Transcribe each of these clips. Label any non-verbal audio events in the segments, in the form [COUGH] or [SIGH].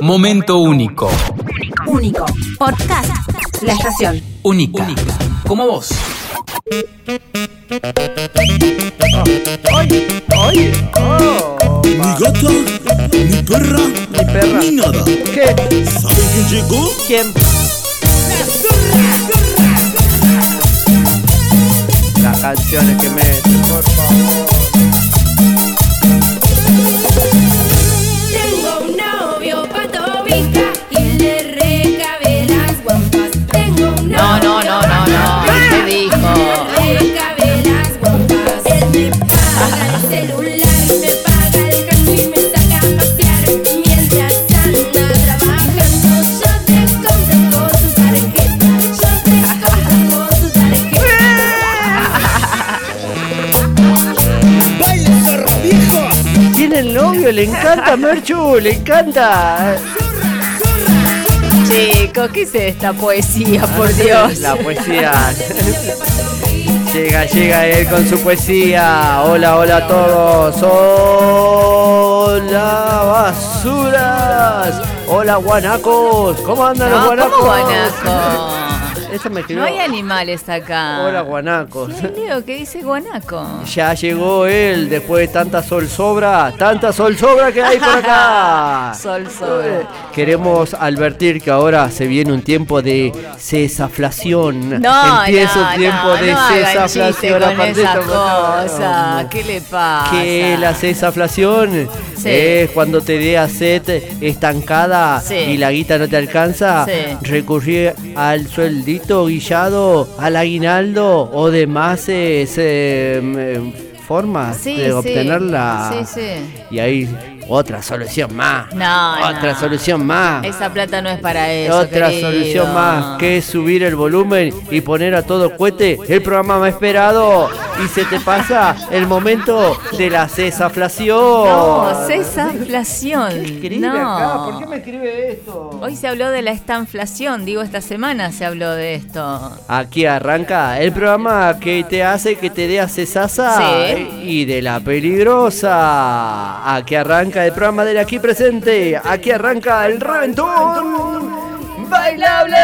Momento único. Único. Podcast. La estación. Única. Como vos. ¡Ay! ¡Ay! ¡Oh! Ni gata, ni perra, Ni perra. ni nada. ¿Qué? ¿Saben quién llegó? ¿Quién? Las canciones que meten, por favor. Le encanta Merchu, le encanta. Chicos, ¿qué es esta poesía, por Dios? La poesía. llega, llega él con su poesía. Hola, hola a todos. Hola, basuras. Hola, guanacos. ¿Cómo andan los guanacos? ¿cómo guanaco? Esta me escribió. No hay animales acá. Hola, guanacos. ¿Qué leo? ¿Qué dice guanaco? Ya llegó él después de tanta sol sobra, tanta sol sobra que hay por acá. [LAUGHS] Sol sobre. Queremos advertir que ahora se viene un tiempo de cesaflación. No, Empieza no, un tiempo no, de no cesaflación. con esa cosa. ¿Qué le pasa? Que la cesaflación Sí. es cuando te dé sed estancada Sí. y la guita no te alcanza, Sí. recurrir al sueldito guillado, al aguinaldo o demás eh, em, formas Sí, de obtenerla. Sí, sí. Y ahí otra solución más. No, otra no. solución más. Esa plata no es para eso. Otra querido. solución más que es subir el volumen y poner a todo cohete el programa más esperado y se te pasa el momento de la cesaflación. No, cesanflación. escribe no. acá? ¿Por qué me escribe esto? Hoy se habló de la estanflación, digo, esta semana se habló de esto. Aquí arranca el programa que te hace que te dé a cesaza Sí. y de la peligrosa. Aquí arranca el programa del aquí presente. Aquí arranca el reventón bailable.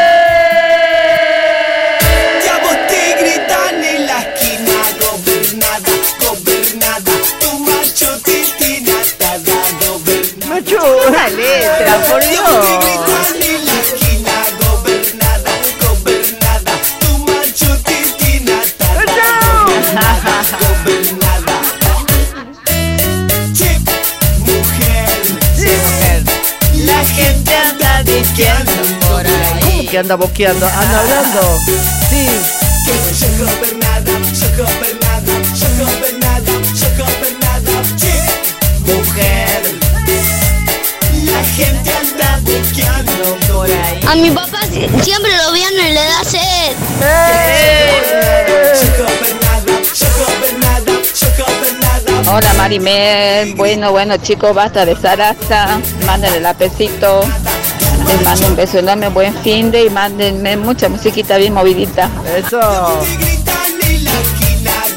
Ya vos te gritan en la esquina, gobernada, gobernada, tu macho atada, gobernada. Macho. La letra, por Dios. Que anda boqueando? Anda hablando. Sí. mujer, la gente anda buqueando Por ahí. A mi papá si- siempre lo viene y le da sed. Hola Marimel, bueno, bueno chicos, basta de zaraza, mándenle el apecito, les mando un beso enorme, buen fin de y mándenme mucha musiquita bien movidita. Eso.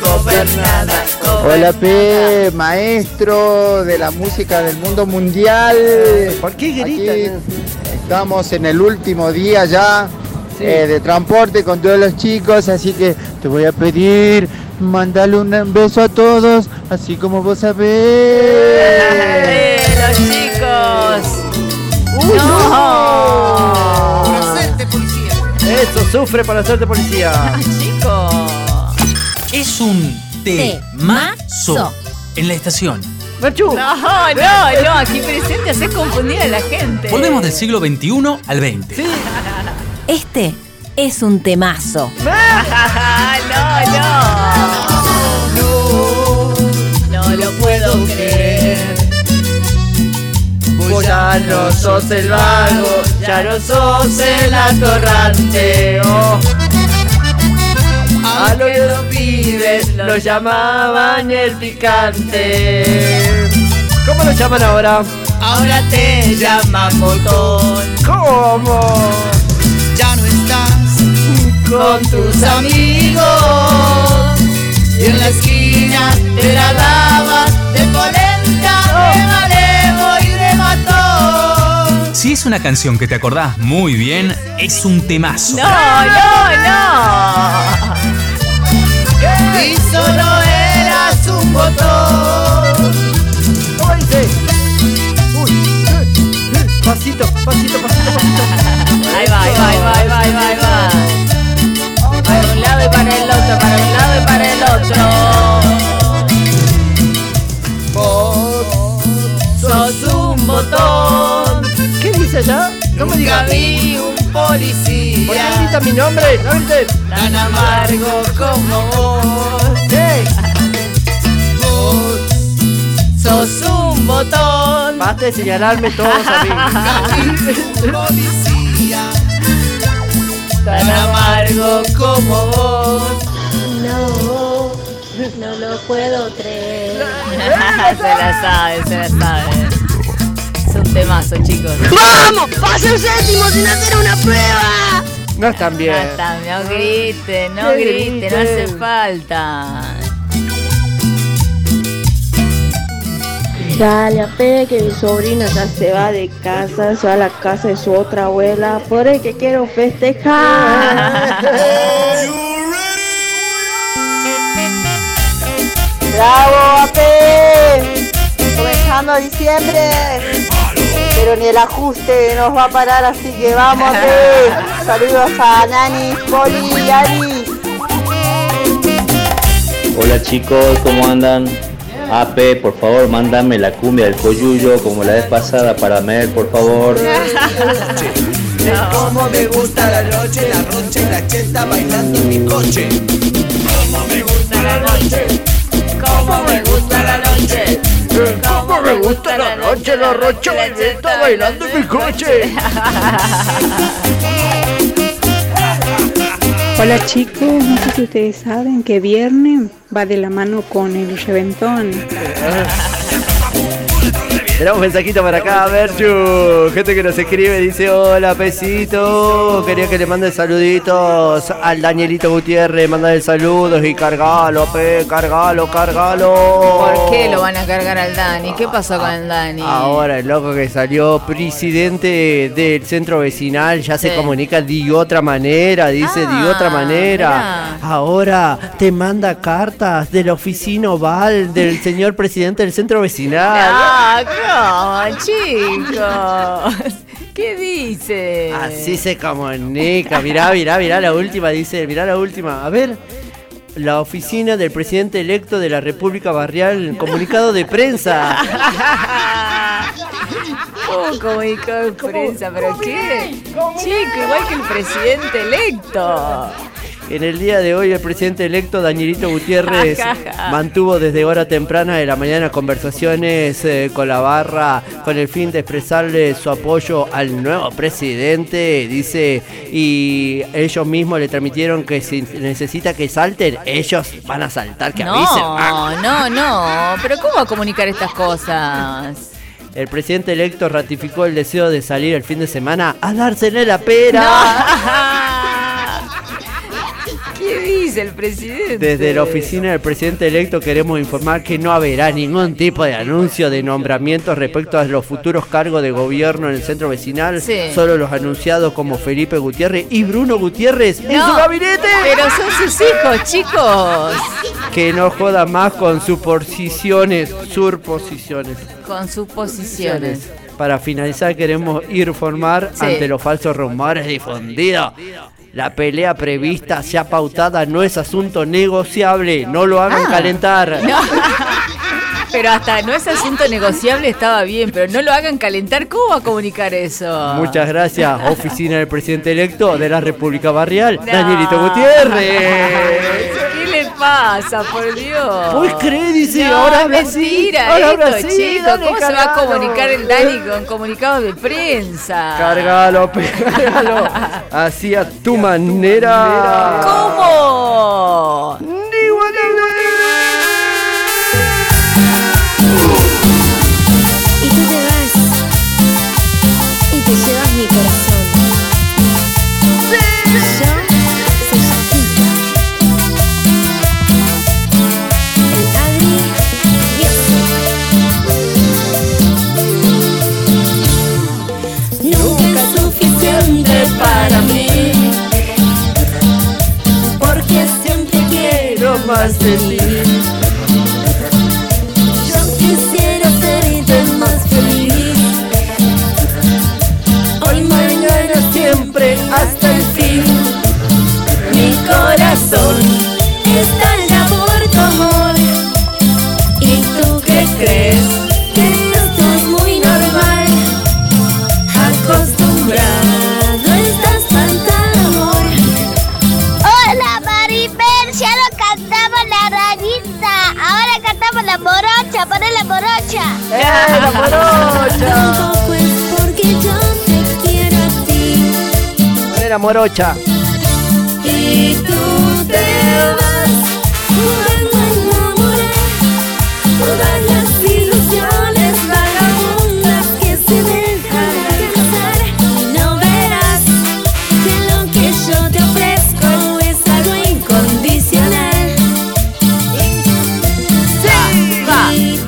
Gobernada, Hola P, maestro de la música del mundo mundial. ¿Por qué gritan? estamos en el último día ya Sí. eh, de transporte con todos los chicos, así que te voy a pedir mandarle un beso a todos, así como vos sabés. ¡Eh, los chicos! ¡No! Eso, sufre para hacerte policía. [LAUGHS] Chicos! Es un temazo en la estación. Machu. No, no, no, aquí presente haces confundir a la gente. Volvemos del siglo XXI al XX. Este es un temazo. [LAUGHS] no, no. No lo puedo creer. Ya no sos el vago, ya no sos el atorrante. oh. A los, los pibes lo llamaban el picante. ¿Cómo lo llaman ahora? Ahora te llaman botón. ¿Cómo? ya no estás Con tus amigos. Y en la esquina te la daba de polenta, de matón. Si es una canción que te acordás muy bien, es un temazo. No, no, no. Y solo eras un botón. ¿Cómo dice? Uy, pasito, pasito, pasito, pasito. Ahí va, ahí va, ahí va, ahí va, ahí va. Dice allá? No me digas. vi un ¿Por qué policía grita mi nombre? No grites. tan amargo como vos. ¡Ey! Vos Sos un botón. Basta de señalarme todos a mí. policía Tan amargo como vos. No, no lo puedo creer. se la sabe, se la sabe. Temazo, chicos. ¡Vamos! ¡Pasa el séptimo sin hacer una prueba! No están No, bien. está, no grite, no Que grite, no hace griten. falta. Dale, ape que mi sobrina ya se va de casa, se va a la casa de su otra abuela, por el que quiero festejar. ¡Bravo, AP! Comenzando diciembre. Pero ni el ajuste nos va a parar, así que vamos. [LAUGHS] Saludos a Nani, Poli y Ari. Hola chicos, ¿cómo andan? AP, por favor, mándame la cumbia del coyuyo como la vez pasada para Mel, por favor. [LAUGHS] Como me gusta la noche, la rocha y la cheta bailando en mi coche. Como me gusta la noche, Como me gusta la noche. Me gusta la noche, la rocha bailando, bailando en mi coche. Hola chicos, no sé si ustedes saben que viernes va de la mano con el reventón. Tenemos un mensajito para acá, Berchu. Gente que nos escribe, dice, hola, pesito. Quería que le mande saluditos al Danielito Gutiérrez. Mandale saludos y cargalo, pe, cargalo, cargalo. ¿Por qué lo van a cargar al Dani? ¿Qué pasó con el Dani? Ahora el loco que salió presidente del centro vecinal ya se Sí. comunica de otra manera, dice de Ah, otra manera. Ahora te manda cartas de la oficina oval del [LAUGHS] señor presidente del centro vecinal. Ah, ¿cómo, chicos? ¿Qué dice? Así se comunica. Mirá, mirá, mirá la última, dice, mirá la última. A ver. La oficina del presidente electo de la República Barrial, comunicado de prensa. ¿Cómo comunicado de prensa? ¿Pero qué? Chico, igual que el presidente electo. En el día de hoy, el presidente electo Danielito Gutiérrez [LAUGHS] mantuvo desde hora temprana de la mañana conversaciones eh, con la barra con el fin de expresarle su apoyo al nuevo presidente, dice, y ellos mismos le transmitieron que si necesita que salten, ellos van a saltar, que avisen. No, no, no. ¿Pero cómo va a comunicar estas cosas? El presidente electo ratificó el deseo de salir el fin de semana a dársele la pera. ¿Qué [LAUGHS] dice el presidente? Desde la oficina del presidente electo queremos informar que no habrá ningún tipo de anuncio de nombramiento respecto a los futuros cargos de gobierno en el centro vecinal, Sí. solo los anunciados como Felipe Gutiérrez y Bruno Gutiérrez en su gabinete. Pero son sus hijos, chicos. Que no joda más con suposiciones, surposiciones. Con sus posiciones. Para finalizar queremos informar Sí. ante los falsos rumores difundidos. La pelea prevista ya pautada no es asunto negociable, no lo hagan Ah. calentar. [LAUGHS] No. Pero hasta no es asunto negociable, estaba bien, pero no lo hagan calentar. ¿Cómo va a comunicar eso? Muchas gracias, oficina del presidente electo de la República Barrial, No. Danielito Gutiérrez. [LAUGHS] ¿Qué le pasa, por Dios? Dice, no, ahora es habla así, mentira ahora esto, habla así, chicos. dale, ¿Cómo se va a comunicar el Dani con comunicados de prensa? Cargalo, [LAUGHS] pegalo, así a tu manera. ¿Cómo? Y tú te vas y te llevas mi corazón. Yo para mí, porque siempre quiero más de ti. La morocha. Y tú te vas jugando a enamorar todas las ilusiones vagabundas que se dejan alcanzar. Y no verás que lo que yo te ofrezco es algo incondicional. Va,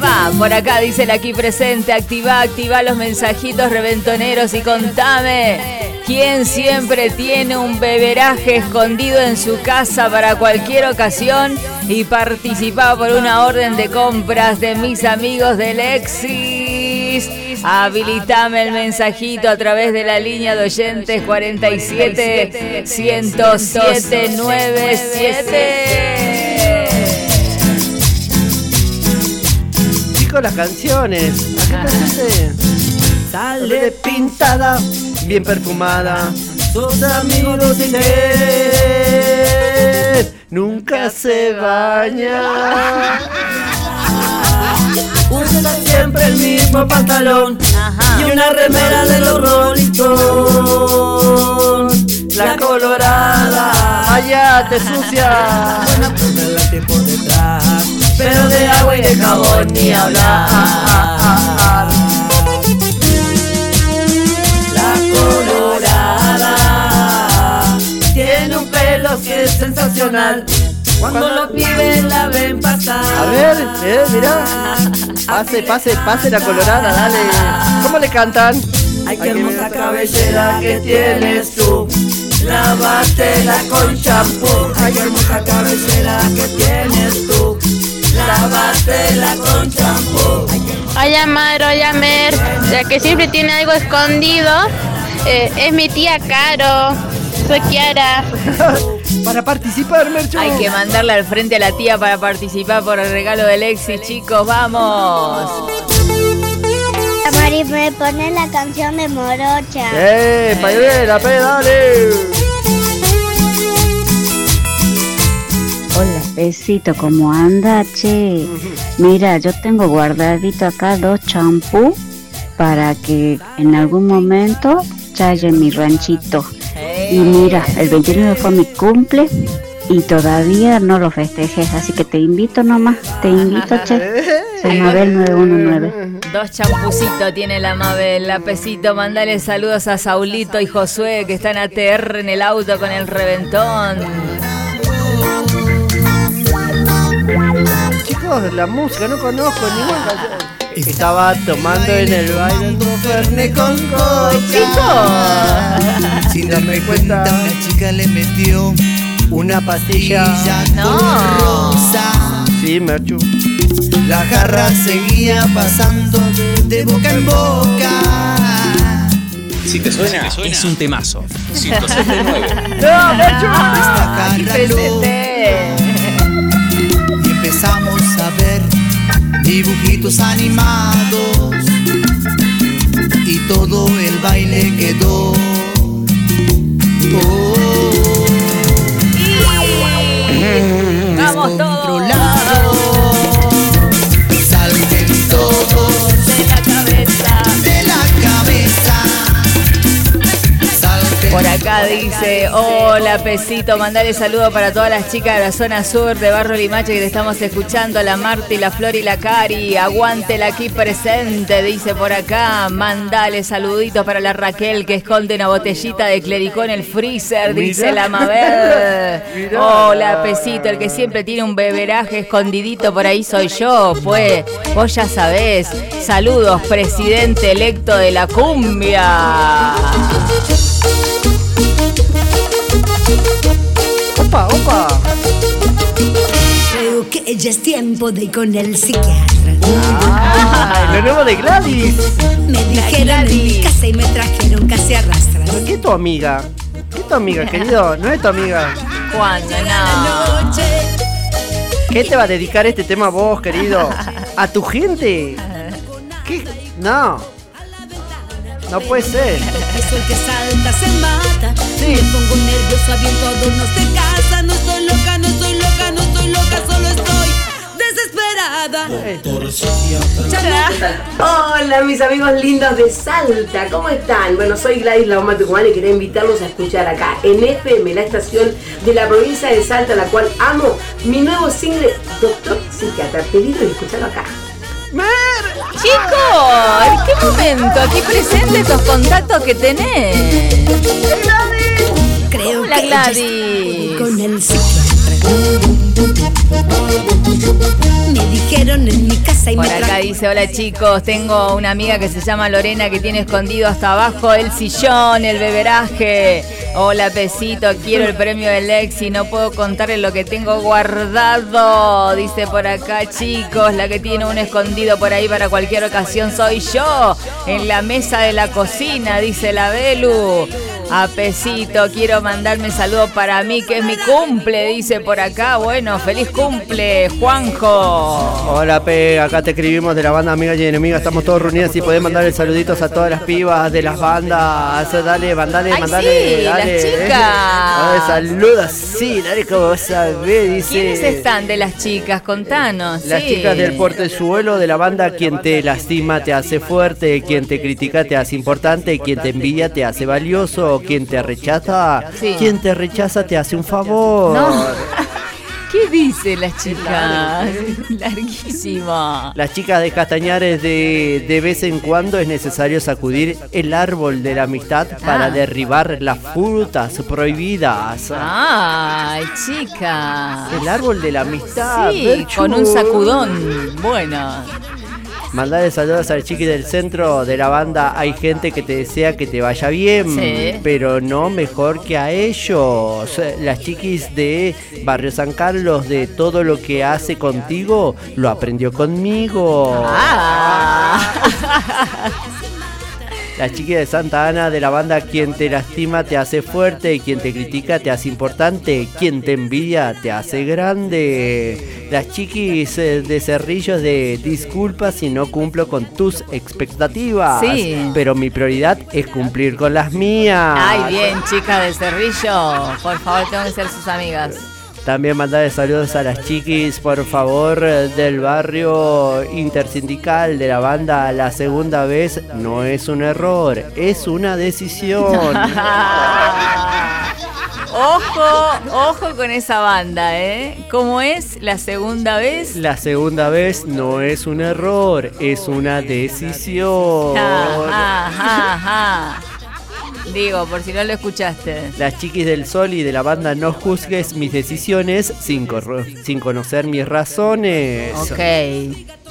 va, por acá dice el aquí presente, activa, activa los mensajitos reventoneros y contame. ¿Quién siempre tiene un beberaje escondido en su casa para cualquier ocasión y participa por una orden de compras de mis amigos del Exis? Habilitame el mensajito a través de la línea de oyentes 47 107 97. Chicos, las canciones. ¿A qué te? [LAUGHS] Sale pintada, bien perfumada. Sus amigos sin él. Nunca se baña. Usa siempre el mismo pantalón y una remera de los Rolling Stones. La colorada, allá te sucia. Buena ponerla tiempo detrás, pero de agua y de jabón ni hablar. Cuando los pibes la ven pasar. A ver, eh, mira. Pase, pase, pase la colorada, dale. ¿Cómo le cantan? Ay, qué hermosa cabellera que tienes tú. Lávatela con champú. Ay, qué hermosa cabellera que tienes tú. Lávatela con champú. Oye, Mar, oye, Mer, ya que siempre tiene algo escondido, eh, es mi tía Caro. Soy Kiara. [LAUGHS] Para participar, Mercho. Hay que mandarle al frente a la tía para participar por el regalo del Exis, chicos, vamos. Maribel, poné la canción de morocha. ¡Eh, payuela, pedale! Hola, besito, ¿cómo anda, che? Mira, yo tengo guardadito acá dos champú para que en algún momento chaye mi ranchito. Y mira, el 29 fue mi cumple y todavía no lo festejé, así que te invito nomás, te invito, che. Soy Mabel 919. Dos champucitos tiene la Mabel, la pesito, mandale saludos a Saulito y Josué que están ATR en el auto con el reventón. Chicos, la música, no conozco ninguna canción. Estaba tomando en el baile un con coca. Sin darme cuenta, una chica le metió Una pastilla. No. rosa. Sí, Merchu. La jarra seguía pasando de boca en boca. Si te suena, es un temazo. 179. [LAUGHS] ¡No, Merchu! Esta jarra y empezamos dibujitos animados y todo el baile quedó. Oh, Vamos dice, hola Pesito, mandale saludo para todas las chicas de la zona sur de Barrio Limache que te estamos escuchando, la Marti, la Flor y la Cari, aguántela aquí presente, dice por acá, mandale saluditos para la Raquel que esconde una botellita de clericó en el freezer, dice Mirá. la Mabel. Hola Pesito, el que siempre tiene un beberaje escondidito por ahí soy yo, pues vos ya sabés. Saludos, presidente electo de la cumbia. ¡Opa, opa! ya es tiempo de ir con el psiquiatra. Ah, lo nuevo de Gladys. Me dijeron en mi casa y me trajeron casi arrastras. ¿Pero qué es tu amiga? ¿Qué es tu amiga, querido? No es tu amiga. ¿Cuándo? No. ¿Qué te va a dedicar este tema a vos, querido? [LAUGHS] ¿A tu gente? ¿Qué? No. No puede ser. Eso el que salta se mata. Me pongo nervioso, aviento adornos de casa. No estoy loca, no estoy loca, no estoy loca, solo estoy desesperada. Hola mis amigos lindos de Salta, ¿cómo están? Bueno, soy Gladys La Bomba Tucumán y quería invitarlos a escuchar acá en FM, la estación de la provincia de Salta, la cual amo, mi nuevo single Doctor Psiquiatra. Pedido y escucharlo acá. Chicos, ¿en qué momento? Aquí presente estos contactos que tenés. Creo Hola, que Gladys. con el psiquiatra. Me dijeron en mi casa y Por me acá dice, hola chicos, tengo una amiga que se llama Lorena que tiene escondido hasta abajo el sillón, el beberaje. Hola Pesito, quiero el premio del ex y no puedo contarle lo que tengo guardado. Dice por acá chicos, la que tiene un escondido por ahí para cualquier ocasión soy yo. En la mesa de la cocina, dice la Belu. A Pesito, quiero mandarme saludo para mí, que es mi cumple, dice por acá. Bueno, feliz cumple, Juanjo. Hola, Pe, acá te escribimos de la banda Amiga y Enemiga. Estamos todos reunidos y podés mandarle saluditos a todas las pibas de las bandas. Dale, mandale, Ay, mandale. sí, las dale. chicas. Dale, saludos, sí, dale como sabés, dice. ¿Quiénes están de las chicas? Contanos. Las sí. chicas del portezuelo de la banda Quien te lastima te hace fuerte, quien te critica te hace importante, quien te envidia te hace valioso, quien te rechaza, Sí. quien te rechaza te hace un favor. No. [LAUGHS] ¿Qué dice las chicas? Larguísimo. Las chicas de Castañares de, de vez en cuando es necesario sacudir el árbol de la amistad para Ah. derribar las frutas prohibidas. Ay, chica. El árbol de la amistad. Sí, Berchu. con un sacudón. Bueno. Mandarle saludos al chiqui del centro de la banda. Hay gente que te desea que te vaya bien, Sí. pero no mejor que a ellos. Las chiquis de Barrio San Carlos, de todo lo que hace contigo, lo aprendió conmigo. Ah. [LAUGHS] Las chiquis de Santa Ana de la banda Quien te lastima te hace fuerte, quien te critica te hace importante, quien te envidia te hace grande. Las chiquis eh, de Cerrillos de disculpa si no cumplo con tus expectativas, Sí. pero mi prioridad es cumplir con las mías. Ay, bien, chica de Cerrillo. Por favor, tengo que ser sus amigas. También mandarle saludos a las chiquis, por favor, eh, del barrio intersindical de la banda La Segunda Vez. No es un error, es una decisión. [LAUGHS] Ojo, ojo con esa banda, ¿eh? ¿Cómo es la segunda vez? La segunda vez no es un error, es una decisión. Digo, por si no lo escuchaste. Las chiquis del sol y de la banda No juzgues mis decisiones sin, sin conocer mis razones. Ok.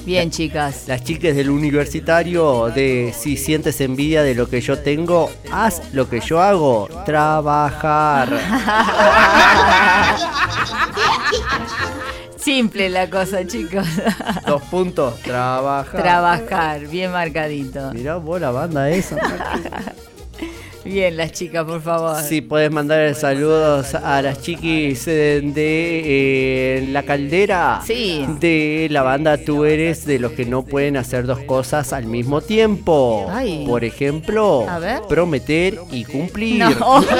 Bien, chicas. Las chicas del universitario de si sientes envidia de lo que yo tengo, haz lo que yo hago, trabajar. [LAUGHS] Simple la cosa, chicos. Dos puntos, trabajar. Trabajar, bien marcadito. Mirá vos la banda esa. [LAUGHS] Bien, las chicas, por favor. Sí, puedes mandar saludos a las chiquis de eh, La Caldera. Sí. De la banda Tú eres de los que no pueden hacer dos cosas al mismo tiempo. Ay. Por ejemplo, prometer y cumplir. No. [LAUGHS]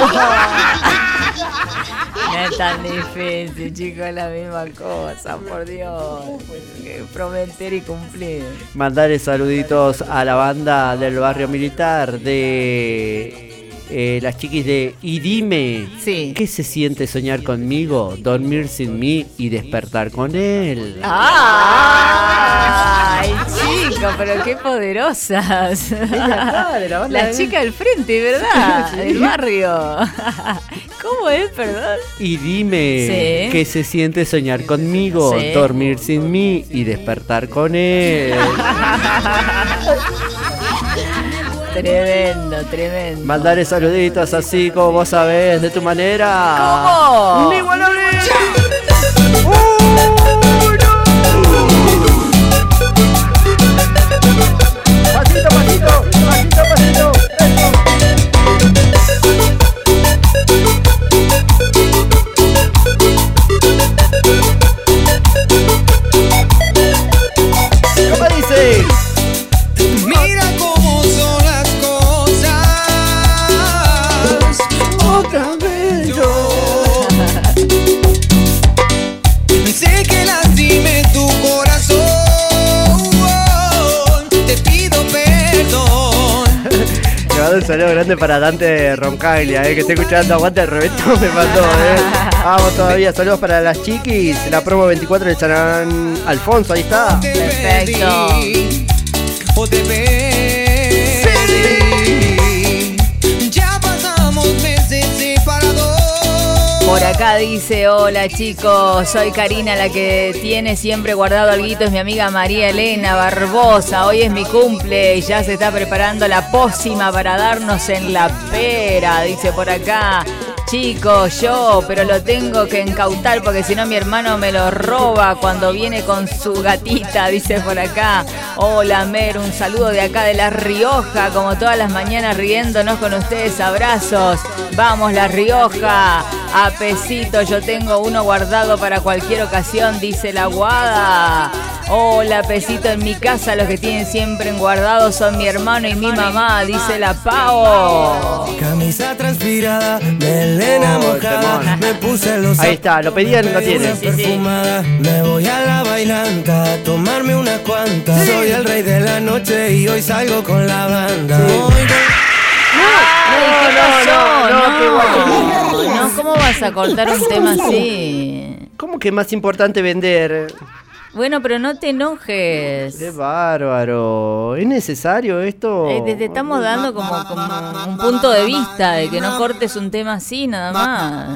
No es tan difícil, chicos, es la misma cosa, por Dios. Prometer y cumplir. Mandarle saluditos a la banda del barrio militar de eh, las chiquis de Y dime, Sí. ¿qué se siente soñar conmigo, dormir sin mí y despertar con él? ¡Ay, [LAUGHS] chicos, pero qué poderosas! de la banda La de- chica del frente, ¿verdad? Sí. Del barrio. [LAUGHS] ¿Cómo es, perdón? Y dime, Sí. ¿qué se siente soñar conmigo, Sí. dormir sin mí y despertar con él? [LAUGHS] Tremendo, tremendo. Mandarle saluditos así como vos sabés, de tu manera. ¿Cómo? Inigualable. Grande para Dante Roncaglia, eh, que está escuchando Aguante el Reventón, [LAUGHS] me mandó, eh. Vamos todavía, saludos para las chiquis, la promo 24 de San Alfonso, ahí está. Perfecto. Por acá dice, hola chicos, soy Karina, la que tiene siempre guardado alguito, es mi amiga María Elena Barbosa, hoy es mi cumple y ya se está preparando la pócima para darnos en la pera, dice por acá. Chicos, yo, pero lo tengo que incautar porque si no mi hermano me lo roba cuando viene con su gatita, dice por acá. Hola Mer, un saludo de acá de La Rioja, como todas las mañanas riéndonos con ustedes, abrazos. Vamos La Rioja, a pesito, yo tengo uno guardado para cualquier ocasión, dice la guada. Hola pesito, en mi casa los que tienen siempre en guardado son mi hermano y mi mamá, dice la Pau. Camisa transpirada, melena mojada, me puse los Ahí está, lo pedían, lo tienen. Me voy a la bailanta a tomarme unas cuantas. Soy el rey de la noche y hoy salgo con la banda. No, no, qué No, no, ¿cómo vas a cortar un tema así? ¿Cómo que es más importante vender? Bueno, pero no te enojes. Qué bárbaro. ¿Es necesario esto? Eh, te, te estamos dando como, como un punto de vista de que no cortes un tema así nada más.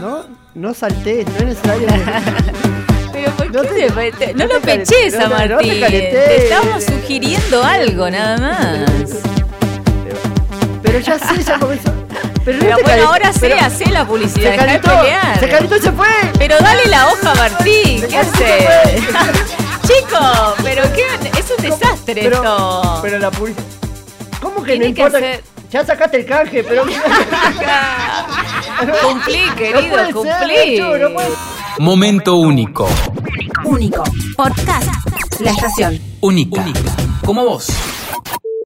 No, no saltés, no es necesario. [LAUGHS] Pero ¿por qué te- te- no, lo peches a no no Martín. te estamos sugiriendo algo nada más. Pero ya sé, ya comenzó. Pero, no Pero bueno, ahora sí, hacé la publicidad, Se calentó, pelear. se calentó se fue. Pero dale la hoja, Martín, ¿qué haces? [LAUGHS] Chicos, pero qué, es un desastre Pero- esto. Pero la publicidad. ¿Cómo que Tiene no que importa? hacer- Ya sacaste el canje, pero. [LAUGHS] Cumplí, querido, ser, cumplí. Nacho, no puede- Momento único. Único. Podcast. La estación. Única. Como vos.